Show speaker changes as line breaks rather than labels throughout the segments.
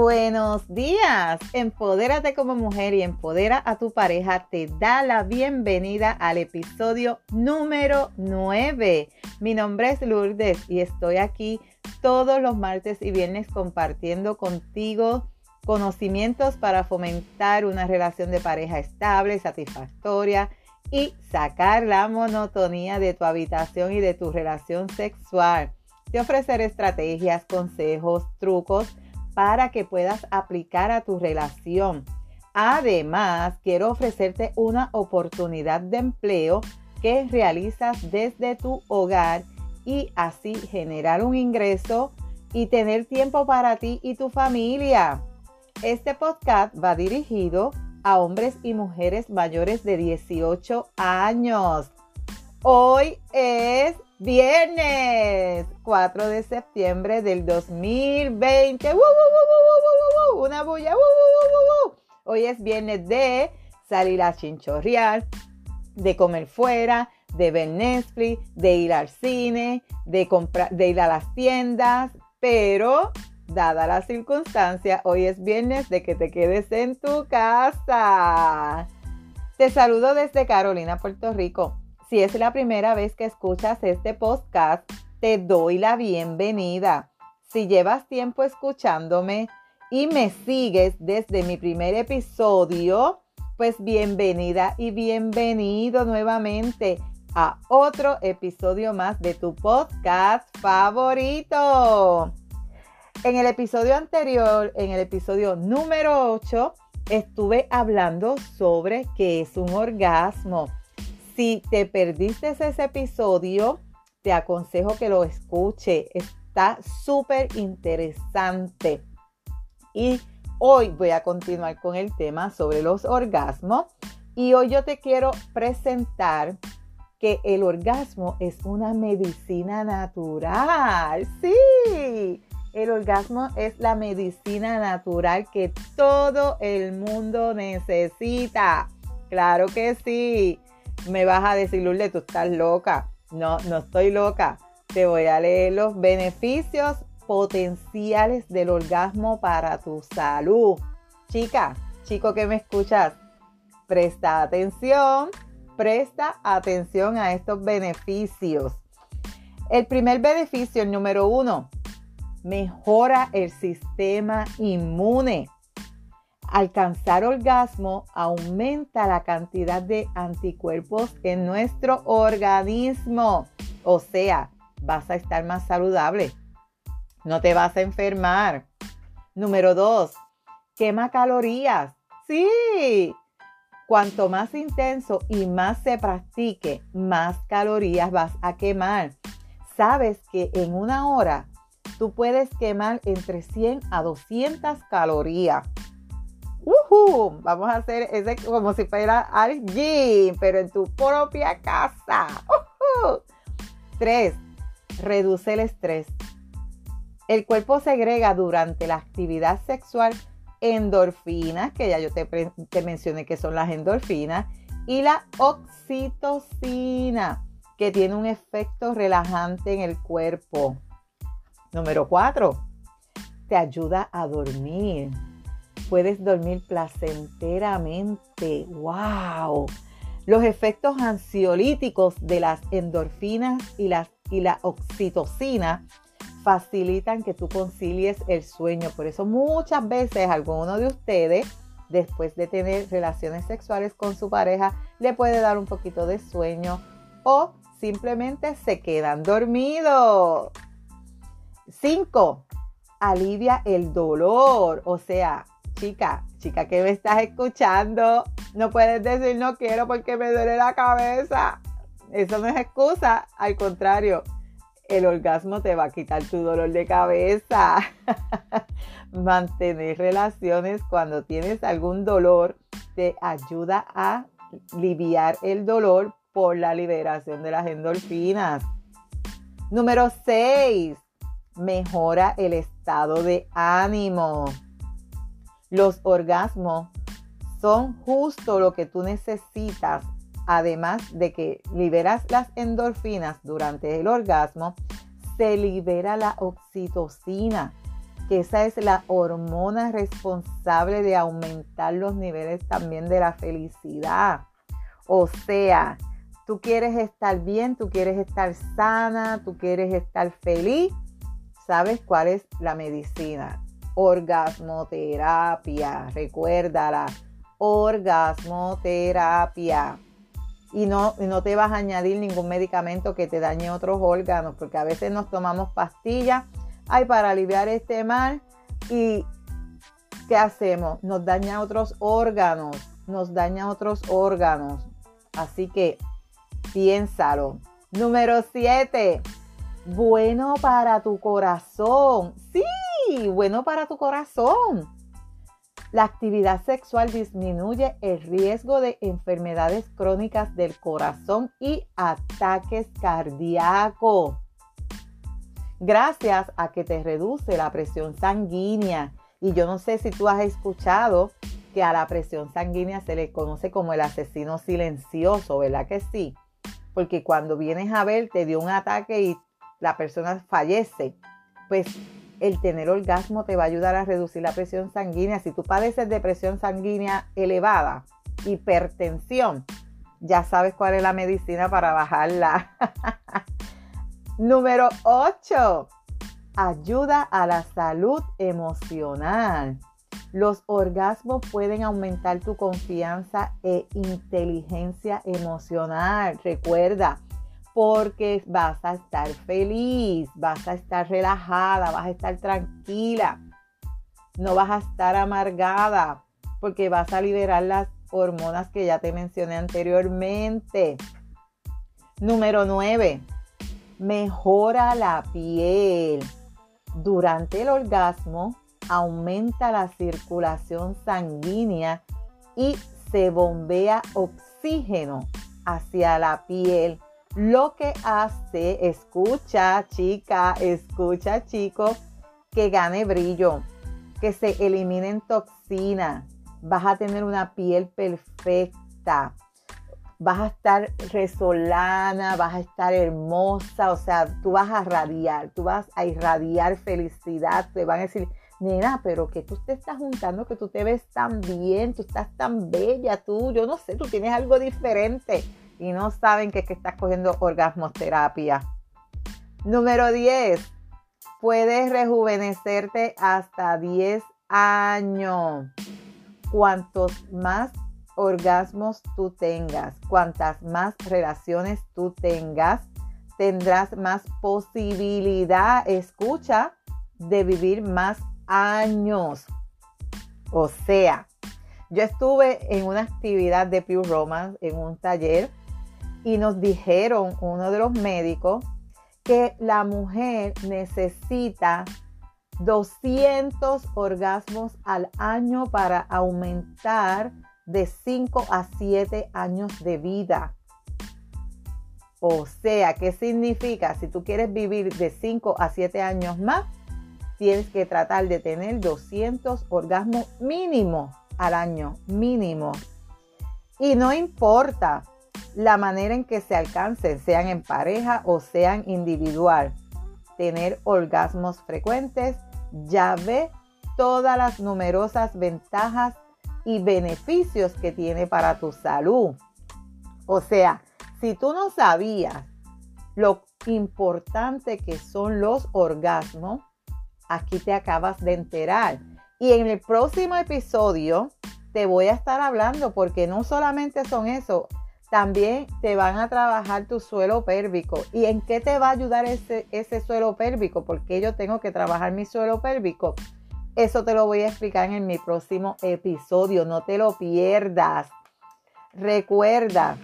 Buenos días. Empodérate como mujer y empodera a tu pareja. Te da la bienvenida al episodio número 9. Mi nombre es Lourdes y estoy aquí todos los martes y viernes compartiendo contigo conocimientos para fomentar una relación de pareja estable, satisfactoria y sacar la monotonía de tu habitación y de tu relación sexual. Te ofreceré estrategias, consejos, trucos para que puedas aplicar a tu relación. Además, quiero ofrecerte una oportunidad de empleo que realizas desde tu hogar y así generar un ingreso y tener tiempo para ti y tu familia. Este podcast va dirigido a hombres y mujeres mayores de 18 años. Hoy es Viernes 4 de septiembre del 2020. Una bulla. Hoy es viernes de salir a chinchorrear, de comer fuera, de ver Netflix, de ir al cine, de, comprar, de ir a las tiendas. Pero, dada la circunstancia, hoy es viernes de que te quedes en tu casa. Te saludo desde Carolina, Puerto Rico. Si es la primera vez que escuchas este podcast, te doy la bienvenida. Si llevas tiempo escuchándome y me sigues desde mi primer episodio, pues bienvenida y bienvenido nuevamente a otro episodio más de tu podcast favorito. En el episodio anterior, en el episodio número 8, estuve hablando sobre qué es un orgasmo. Si te perdiste ese episodio, te aconsejo que lo escuche. Está súper interesante. Y hoy voy a continuar con el tema sobre los orgasmos. Y hoy yo te quiero presentar que el orgasmo es una medicina natural. Sí, el orgasmo es la medicina natural que todo el mundo necesita. Claro que sí me vas a decir, Lourdes, tú estás loca. No, no estoy loca. Te voy a leer los beneficios potenciales del orgasmo para tu salud. Chica, chico que me escuchas, presta atención, presta atención a estos beneficios. El primer beneficio, el número uno, mejora el sistema inmune. Alcanzar orgasmo aumenta la cantidad de anticuerpos en nuestro organismo. O sea, vas a estar más saludable. No te vas a enfermar. Número dos, quema calorías. Sí. Cuanto más intenso y más se practique, más calorías vas a quemar. Sabes que en una hora tú puedes quemar entre 100 a 200 calorías. Vamos a hacer ese como si fuera al gym, pero en tu propia casa. Tres, reduce el estrés. El cuerpo segrega durante la actividad sexual endorfinas, que ya yo te, te mencioné que son las endorfinas, y la oxitocina, que tiene un efecto relajante en el cuerpo. Número cuatro, te ayuda a dormir puedes dormir placenteramente. ¡Wow! Los efectos ansiolíticos de las endorfinas y, las, y la oxitocina facilitan que tú concilies el sueño. Por eso muchas veces alguno de ustedes, después de tener relaciones sexuales con su pareja, le puede dar un poquito de sueño o simplemente se quedan dormidos. 5. Alivia el dolor. O sea, chica, chica que me estás escuchando, no puedes decir no quiero porque me duele la cabeza. Eso no es excusa, al contrario, el orgasmo te va a quitar tu dolor de cabeza. Mantener relaciones cuando tienes algún dolor te ayuda a aliviar el dolor por la liberación de las endorfinas. Número 6. Mejora el estado de ánimo. Los orgasmos son justo lo que tú necesitas, además de que liberas las endorfinas durante el orgasmo, se libera la oxitocina, que esa es la hormona responsable de aumentar los niveles también de la felicidad. O sea, tú quieres estar bien, tú quieres estar sana, tú quieres estar feliz. ¿Sabes cuál es la medicina? Orgasmoterapia, recuérdala, orgasmoterapia. Y no, no te vas a añadir ningún medicamento que te dañe otros órganos, porque a veces nos tomamos pastillas ay, para aliviar este mal y ¿qué hacemos? Nos daña otros órganos, nos daña otros órganos. Así que piénsalo. Número 7. Bueno para tu corazón. Sí, bueno para tu corazón. La actividad sexual disminuye el riesgo de enfermedades crónicas del corazón y ataques cardíacos gracias a que te reduce la presión sanguínea. Y yo no sé si tú has escuchado que a la presión sanguínea se le conoce como el asesino silencioso, ¿verdad que sí? Porque cuando vienes a ver, te dio un ataque y la persona fallece, pues el tener orgasmo te va a ayudar a reducir la presión sanguínea. Si tú padeces de presión sanguínea elevada, hipertensión, ya sabes cuál es la medicina para bajarla. Número 8. Ayuda a la salud emocional. Los orgasmos pueden aumentar tu confianza e inteligencia emocional. Recuerda, porque vas a estar feliz, vas a estar relajada, vas a estar tranquila, no vas a estar amargada, porque vas a liberar las hormonas que ya te mencioné anteriormente. Número 9 mejora la piel. Durante el orgasmo aumenta la circulación sanguínea y se bombea oxígeno hacia la piel, lo que hace, escucha chica, escucha chico, que gane brillo, que se eliminen toxinas, vas a tener una piel perfecta, vas a estar resolana, vas a estar hermosa, o sea, tú vas a radiar, tú vas a irradiar felicidad, te van a decir, nena, pero que tú te estás juntando, que tú te ves tan bien, tú estás tan bella, tú, yo no sé, tú tienes algo diferente y no saben que, que estás cogiendo orgasmoterapia. Número 10, puedes rejuvenecerte hasta 10 años. Cuantos más orgasmos tú tengas, cuantas más relaciones tú tengas, tendrás más posibilidad, escucha, de vivir más años. O sea, yo estuve en una actividad de Pure Romance, en un taller, y nos dijeron uno de los médicos que la mujer necesita 200 orgasmos al año para aumentar de 5 a 7 años de vida. O sea, ¿qué significa? Si tú quieres vivir de 5 a 7 años más, tienes que tratar de tener 200 orgasmos mínimo al año, mínimo. Y no importa la manera en que se alcancen, sean en pareja o sean individual, tener orgasmos frecuentes ya ve todas las numerosas ventajas y beneficios que tiene para tu salud. O sea, si tú no sabías lo importante que son los orgasmos, aquí te acabas de enterar. Y en el próximo episodio te voy a estar hablando porque no solamente son eso, también te van a trabajar tu suelo pélvico. ¿Y en qué te va a ayudar ese, ese suelo pélvico? Porque yo tengo que trabajar mi suelo pélvico eso te lo voy a explicar en mi próximo episodio. No te lo pierdas. Recuerda,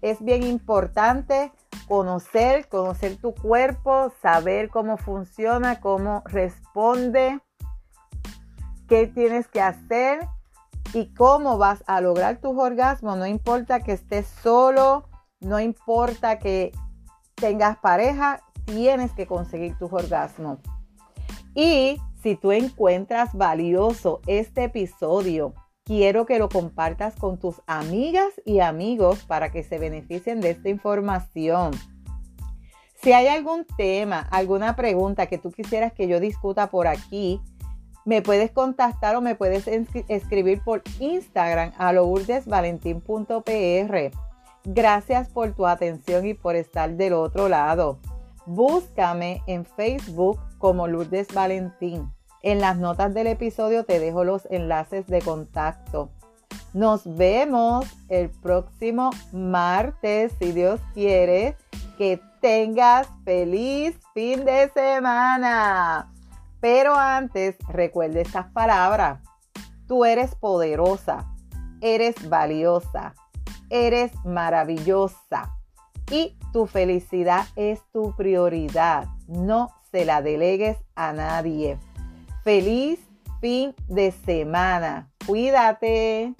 es bien importante conocer, conocer tu cuerpo, saber cómo funciona, cómo responde, qué tienes que hacer y cómo vas a lograr tus orgasmos. No importa que estés solo, no importa que tengas pareja, tienes que conseguir tus orgasmos. Y si tú encuentras valioso este episodio, quiero que lo compartas con tus amigas y amigos para que se beneficien de esta información. Si hay algún tema, alguna pregunta que tú quisieras que yo discuta por aquí, Me puedes contactar o me puedes escribir por Instagram a lourdesvalentín.pr. Gracias por tu atención y por estar del otro lado. Búscame en Facebook como Lourdes Valentín. En las notas del episodio te dejo los enlaces de contacto. Nos vemos el próximo martes, si Dios quiere. Que tengas feliz fin de semana. Pero antes, recuerde estas palabras. Tú eres poderosa, eres valiosa, eres maravillosa y tu felicidad es tu prioridad. No se la delegues a nadie. Feliz fin de semana. Cuídate.